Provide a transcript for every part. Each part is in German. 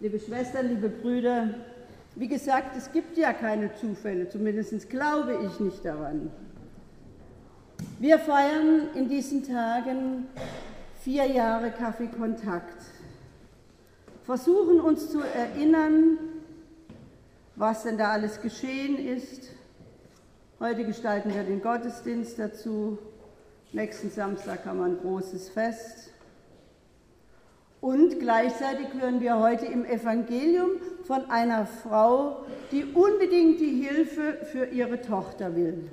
liebe Schwestern, liebe Brüder, wie gesagt, es gibt ja keine Zufälle, zumindest glaube ich nicht daran. Wir feiern in diesen Tagen vier Jahre Kaffeekontakt, versuchen uns zu erinnern, was denn da alles geschehen ist. Heute gestalten wir den Gottesdienst dazu. Nächsten Samstag haben wir ein großes Fest. Und gleichzeitig hören wir heute im Evangelium von einer Frau, die unbedingt die Hilfe für ihre Tochter will.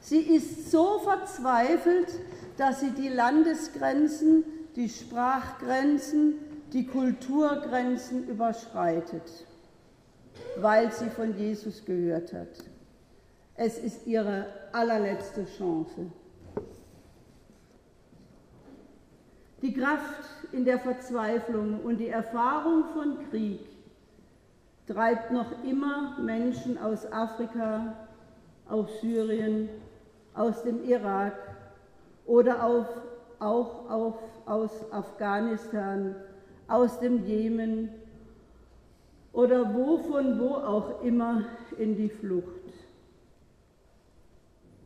Sie ist so verzweifelt, dass sie die Landesgrenzen, die Sprachgrenzen, die Kulturgrenzen überschreitet, weil sie von Jesus gehört hat. Es ist ihre allerletzte Chance. Die Kraft in der Verzweiflung und die Erfahrung von Krieg treibt noch immer Menschen aus Afrika, aus Syrien, aus dem Irak oder auf, auch auf, aus Afghanistan, aus dem Jemen oder wo von wo auch immer in die Flucht.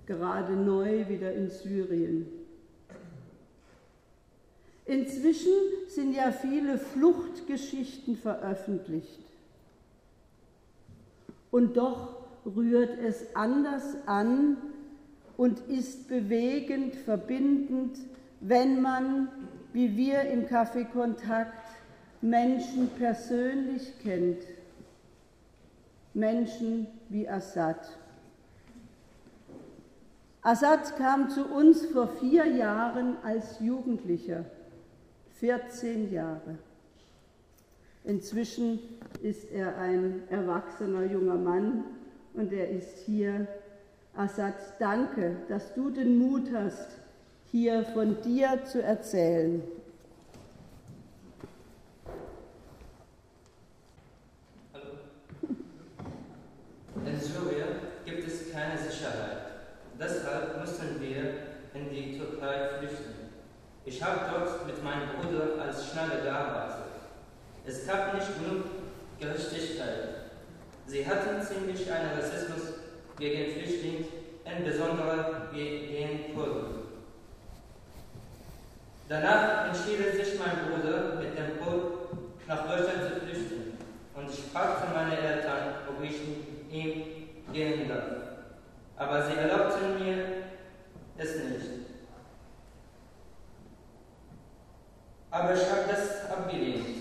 Gerade neu wieder in Syrien. Inzwischen sind ja viele Fluchtgeschichten veröffentlicht. Und doch rührt es anders an und ist bewegend, verbindend, wenn man, wie wir im Café Kontakt, Menschen persönlich kennt. Menschen wie Assad. Assad kam zu uns vor vier Jahren als Jugendlicher. 14 Jahre. Inzwischen ist er ein erwachsener junger Mann und er ist hier. Assad, danke, dass du den Mut hast, hier von dir zu erzählen. Hallo. In Syrien gibt es keine Sicherheit. Deshalb mussten wir in die Türkei flüchten. Ich habe dort mit meinem Bruder als Schnalle gearbeitet. Es gab nicht genug Gerechtigkeit. Sie hatten ziemlich einen Rassismus gegen Flüchtlinge, insbesondere gegen Kurden. Danach entschied sich mein Bruder mit dem Boot nach Deutschland zu flüchten und ich fragte meine Eltern, ob ich ihm gehen darf. Aber sie erlaubten mir es nicht. Aber ich habe das abgelehnt,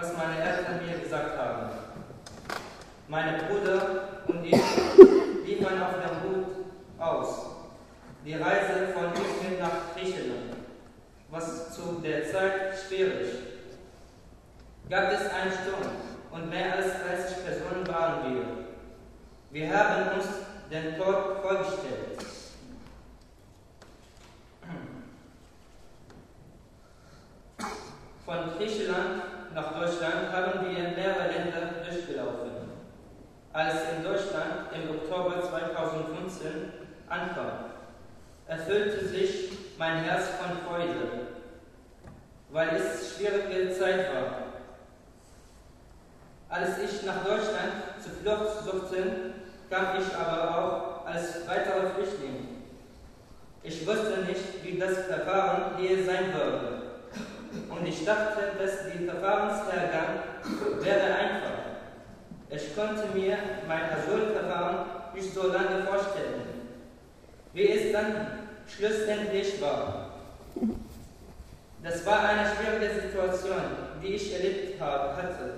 was meine Eltern mir gesagt haben. Meine Bruder und ich liefern auf dem Boot aus. Die Reise von Izmir nach Griechenland, was zu der Zeit schwierig. Gab es einen Sturm und mehr als 30 Personen waren wir. Wir haben uns den Tod vorgestellt. Von Griechenland nach Deutschland haben wir mehrere Länder durchgelaufen. Als in Deutschland im Oktober 2015 ankam, erfüllte sich mein Herz von Freude, weil es schwierige Zeit war. Als ich nach Deutschland zur Flucht suchte, kam ich aber auch als weiterer Flüchtling. Ich wusste nicht, wie das Verfahren hier sein würde und ich dachte, dass der Verfahrenshergang wäre einfach. Ich konnte mir mein Asylverfahren nicht so lange vorstellen, wie es dann schlussendlich war. Das war eine schwierige Situation, die ich erlebt habe, hatte,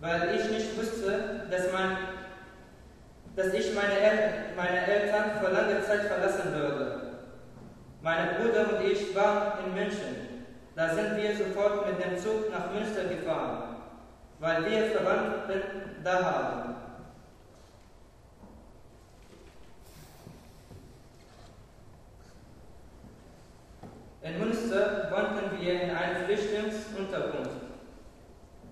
weil ich nicht wusste, dass, mein, dass ich meine, El meine Eltern vor langer Zeit verlassen würde. Meine Bruder und ich waren in München. Da sind wir sofort mit dem Zug nach Münster gefahren, weil wir Verwandten da haben. In Münster wohnten wir in einer Flüchtlingsunterkunft.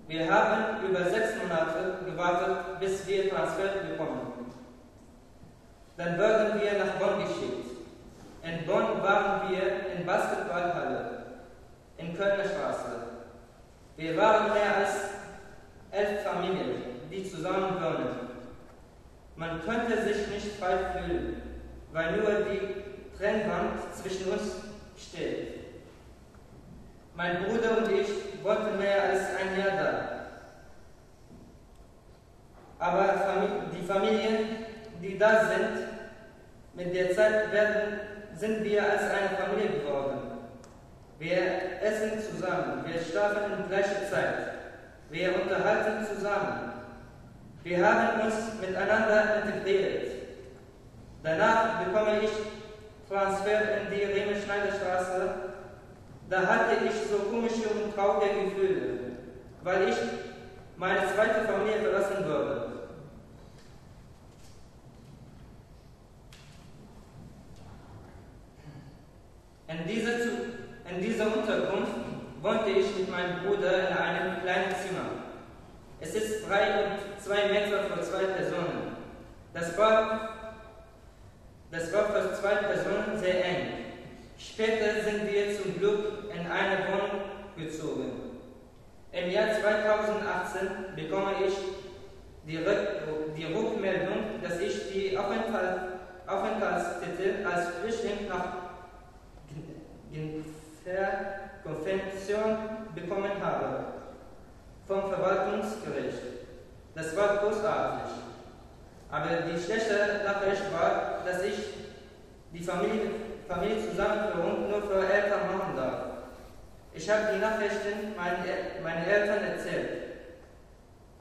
Wir haben über sechs Monate gewartet, bis wir Transfer bekommen. Dann wurden wir nach Bonn geschickt. In Bonn waren wir in Basketballhalle in Kölner Straße. Wir waren mehr als elf Familien, die zusammen wohnen. Man könnte sich nicht frei fühlen, weil nur die Trennwand zwischen uns steht. Mein Bruder und ich wohnten mehr als ein Jahr da. Aber die Familien, die da sind, mit der Zeit werden, sind wir als eine Familie geworden. Wir essen zusammen, wir schlafen in gleicher Zeit, wir unterhalten zusammen. Wir haben uns miteinander integriert. Danach bekomme ich Transfer in die Riemenschneiderstraße. Da hatte ich so komische und traurige Gefühle, weil ich meine zweite Familie verlassen würde. In dieser, in dieser Unterkunft wohnte ich mit meinem Bruder in einem kleinen Zimmer. Es ist frei und zwei Meter für zwei Personen. Das war, das war für zwei Personen sehr eng. Später sind wir zum Glück in eine Wohnung gezogen. Im Jahr 2018 bekomme ich die, die Rückmeldung, dass ich die Aufenthalt, Aufenthaltstitel als Flüchtling nach Konvention bekommen habe vom Verwaltungsgericht. Das war großartig. Aber die schlechte Nachricht war, dass ich die Familie, Familie Zusammenführung nur für Eltern machen darf. Ich habe die Nachrichten meinen, meinen Eltern erzählt.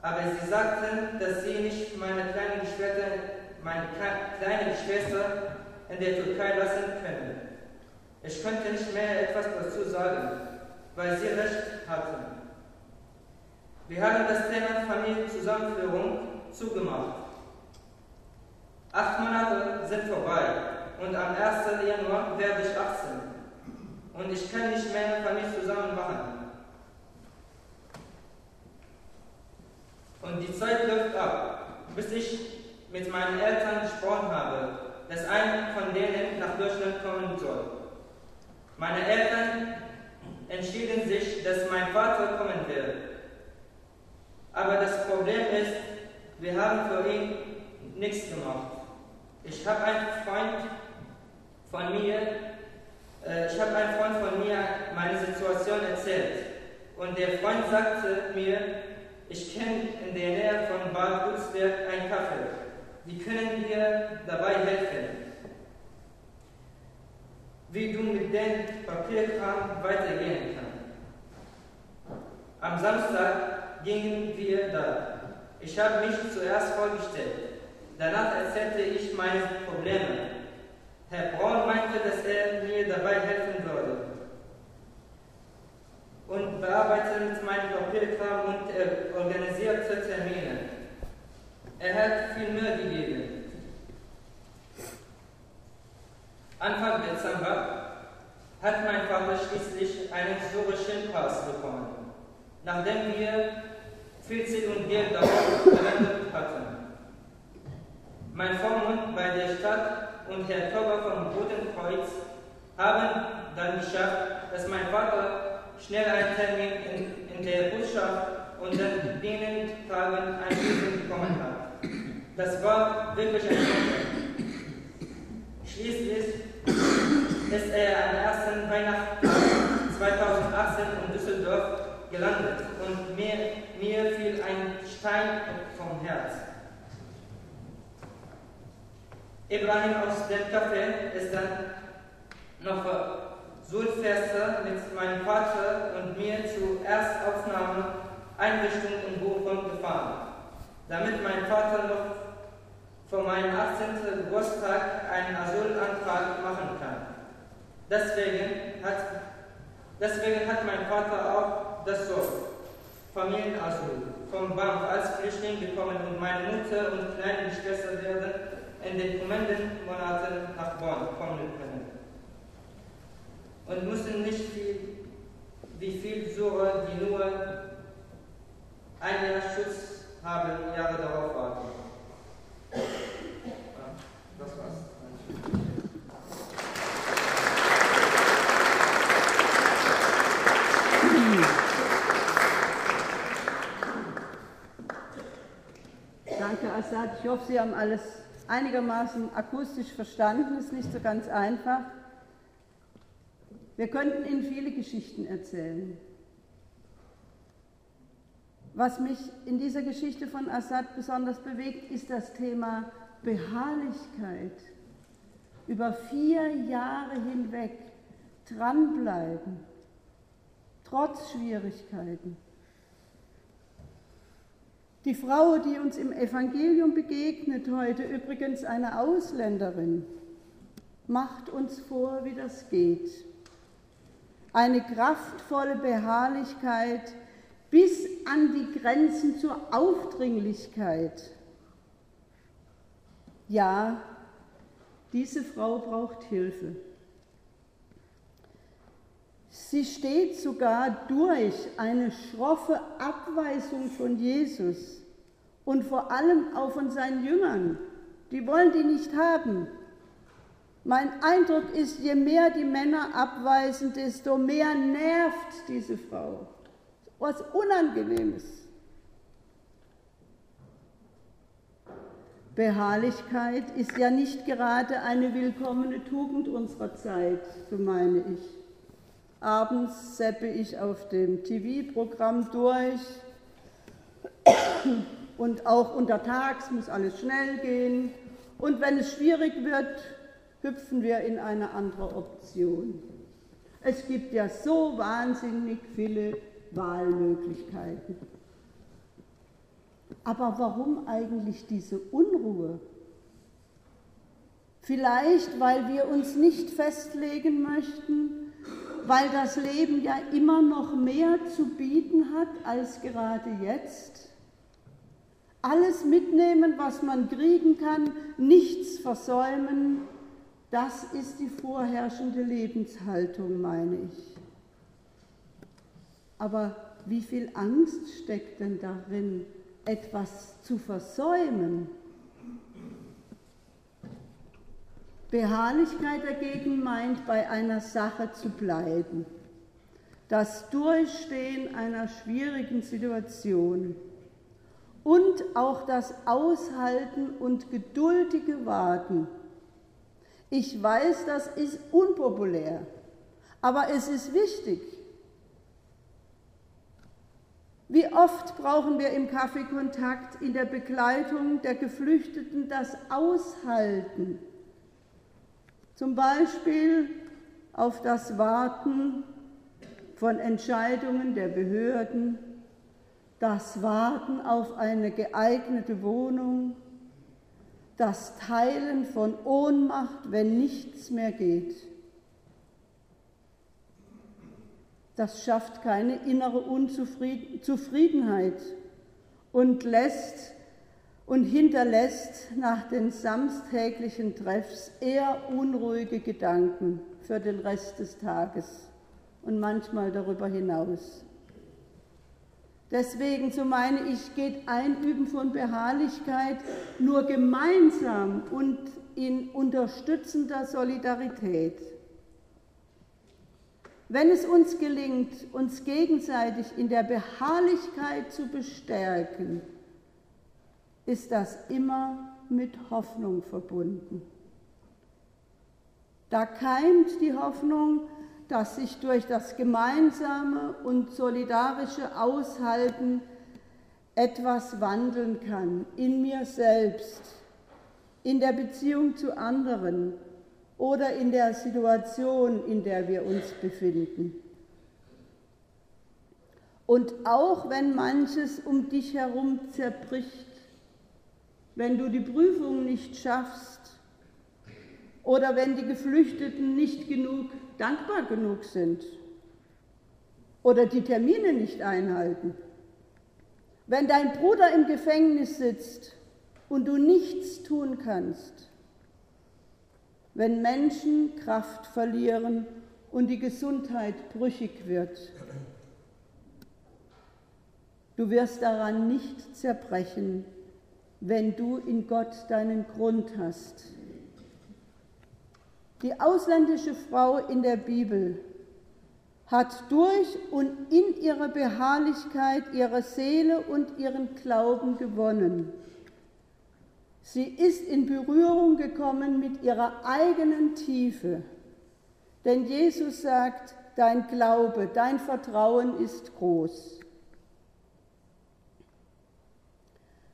Aber sie sagten, dass sie nicht meine kleine Geschwister, meine kleine Geschwister in der Türkei lassen können. Ich könnte nicht mehr etwas dazu sagen, weil Sie recht hatten. Wir haben das Thema Familienzusammenführung zugemacht. Acht Monate sind vorbei und am 1. Januar werde ich 18. Und ich kann nicht mehr Familie zusammen machen. Und die Zeit läuft ab, bis ich mit meinen Eltern gesprochen habe, dass ein von denen nach Deutschland kommen soll. Meine Eltern entschieden sich, dass mein Vater kommen wird. Aber das Problem ist, wir haben für ihn nichts gemacht. Ich habe einen Freund von mir, äh, ich habe einem Freund von mir meine Situation erzählt. Und der Freund sagte mir, ich kenne in der Nähe von Bad Gutzberg ein Kaffee. Die können dir dabei helfen wie du mit dem Papierkram weitergehen kannst. Am Samstag gingen wir da. Ich habe mich zuerst vorgestellt. Danach erzählte ich meine Probleme. Herr Braun meinte, dass er mir dabei helfen würde. Und bearbeitete mit meinem Papierkram und er organisierte Termine. Er hat viel Mühe gegeben. Anfang Dezember hat mein Vater schließlich einen syrischen Pass bekommen, nachdem wir viel Zeit und Geld darauf verwendet hatten. Mein Vormund bei der Stadt und Herr Tauber vom Roten Kreuz haben dann geschafft, dass mein Vater schnell einen Termin in, in der Botschaft und dann binnen Tagen ein Visum bekommen hat. Das war wirklich ein Wunder. Schließlich ist er am ersten Weihnachten 2018 in Düsseldorf gelandet und mir, mir fiel ein Stein vom Herz. Ibrahim aus dem Café ist dann noch Sulfester mit meinem Vater und mir zur Erstaufnahmeeinrichtung in Bochum gefahren, damit mein Vater noch vor meinem 18. Geburtstag einen Asylantrag machen kann. Deswegen hat, deswegen hat mein Vater auch das so Familienasyl vom BAMF als Flüchtling bekommen und meine Mutter und kleine werden in den kommenden Monaten nach Bonn kommen können und müssen nicht viel, wie viel Sucher, die nur ein Jahr Schutz haben, Jahre darauf warten. Das war's. Danke, Assad. Ich hoffe, Sie haben alles einigermaßen akustisch verstanden, ist nicht so ganz einfach. Wir könnten Ihnen viele Geschichten erzählen. Was mich in dieser Geschichte von Assad besonders bewegt, ist das Thema Beharrlichkeit. Über vier Jahre hinweg dranbleiben, trotz Schwierigkeiten. Die Frau, die uns im Evangelium begegnet heute, übrigens eine Ausländerin, macht uns vor, wie das geht. Eine kraftvolle Beharrlichkeit bis an die Grenzen zur Aufdringlichkeit. Ja, diese Frau braucht Hilfe. Sie steht sogar durch eine schroffe Abweisung von Jesus und vor allem auch von seinen Jüngern. Die wollen die nicht haben. Mein Eindruck ist, je mehr die Männer abweisen, desto mehr nervt diese Frau. Was Unangenehmes. Beharrlichkeit ist ja nicht gerade eine willkommene Tugend unserer Zeit, so meine ich. Abends seppe ich auf dem TV-Programm durch und auch untertags muss alles schnell gehen. Und wenn es schwierig wird, hüpfen wir in eine andere Option. Es gibt ja so wahnsinnig viele Wahlmöglichkeiten. Aber warum eigentlich diese Unruhe? Vielleicht, weil wir uns nicht festlegen möchten, weil das Leben ja immer noch mehr zu bieten hat als gerade jetzt. Alles mitnehmen, was man kriegen kann, nichts versäumen, das ist die vorherrschende Lebenshaltung, meine ich. Aber wie viel Angst steckt denn darin, etwas zu versäumen? Beharrlichkeit dagegen meint, bei einer Sache zu bleiben. Das Durchstehen einer schwierigen Situation und auch das Aushalten und geduldige Warten. Ich weiß, das ist unpopulär, aber es ist wichtig. Wie oft brauchen wir im Kaffeekontakt in der Begleitung der Geflüchteten das Aushalten zum Beispiel auf das Warten von Entscheidungen der Behörden, das Warten auf eine geeignete Wohnung, das Teilen von Ohnmacht, wenn nichts mehr geht. Das schafft keine innere Unzufriedenheit und lässt und hinterlässt nach den samstäglichen Treffs eher unruhige Gedanken für den Rest des Tages und manchmal darüber hinaus. Deswegen, so meine ich, geht Einüben von Beharrlichkeit nur gemeinsam und in unterstützender Solidarität. Wenn es uns gelingt, uns gegenseitig in der Beharrlichkeit zu bestärken, ist das immer mit Hoffnung verbunden. Da keimt die Hoffnung, dass sich durch das gemeinsame und solidarische Aushalten etwas wandeln kann in mir selbst, in der Beziehung zu anderen oder in der Situation, in der wir uns befinden. Und auch wenn manches um dich herum zerbricht, wenn du die Prüfung nicht schaffst oder wenn die Geflüchteten nicht genug dankbar genug sind oder die Termine nicht einhalten. Wenn dein Bruder im Gefängnis sitzt und du nichts tun kannst. Wenn Menschen Kraft verlieren und die Gesundheit brüchig wird. Du wirst daran nicht zerbrechen, wenn du in Gott deinen Grund hast. Die ausländische Frau in der Bibel hat durch und in ihrer Beharrlichkeit ihre Seele und ihren Glauben gewonnen. Sie ist in Berührung gekommen mit ihrer eigenen Tiefe. Denn Jesus sagt, dein Glaube, dein Vertrauen ist groß.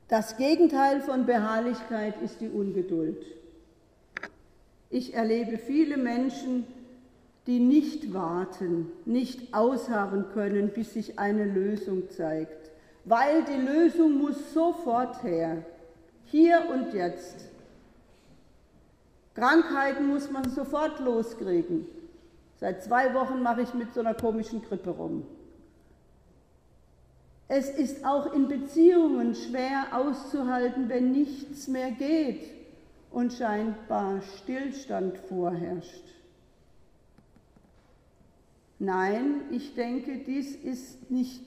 Das Gegenteil von Beharrlichkeit ist die Ungeduld. Ich erlebe viele Menschen, die nicht warten, nicht ausharren können, bis sich eine Lösung zeigt, weil die Lösung muss sofort her, hier und jetzt. Krankheiten muss man sofort loskriegen. Seit zwei Wochen mache ich mit so einer komischen Grippe rum. Es ist auch in Beziehungen schwer auszuhalten, wenn nichts mehr geht und scheinbar Stillstand vorherrscht. Nein, ich denke, dies ist nicht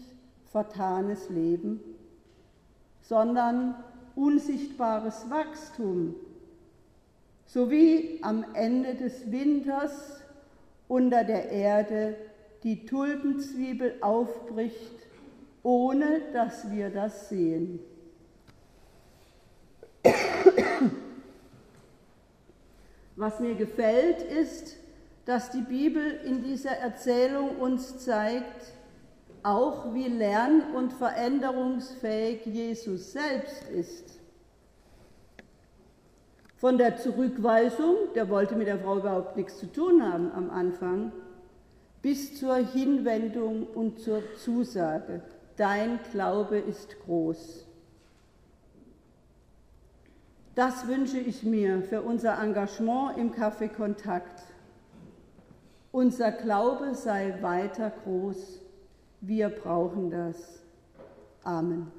vertanes Leben, sondern unsichtbares Wachstum, so wie am Ende des Winters unter der Erde die Tulpenzwiebel aufbricht, ohne dass wir das sehen. Was mir gefällt, ist, dass die Bibel in dieser Erzählung uns zeigt, auch wie lern- und veränderungsfähig Jesus selbst ist. Von der Zurückweisung, der wollte mit der Frau überhaupt nichts zu tun haben am Anfang, bis zur Hinwendung und zur Zusage, dein Glaube ist groß. Das wünsche ich mir für unser Engagement im Café Kontakt. Unser Glaube sei weiter groß. Wir brauchen das. Amen.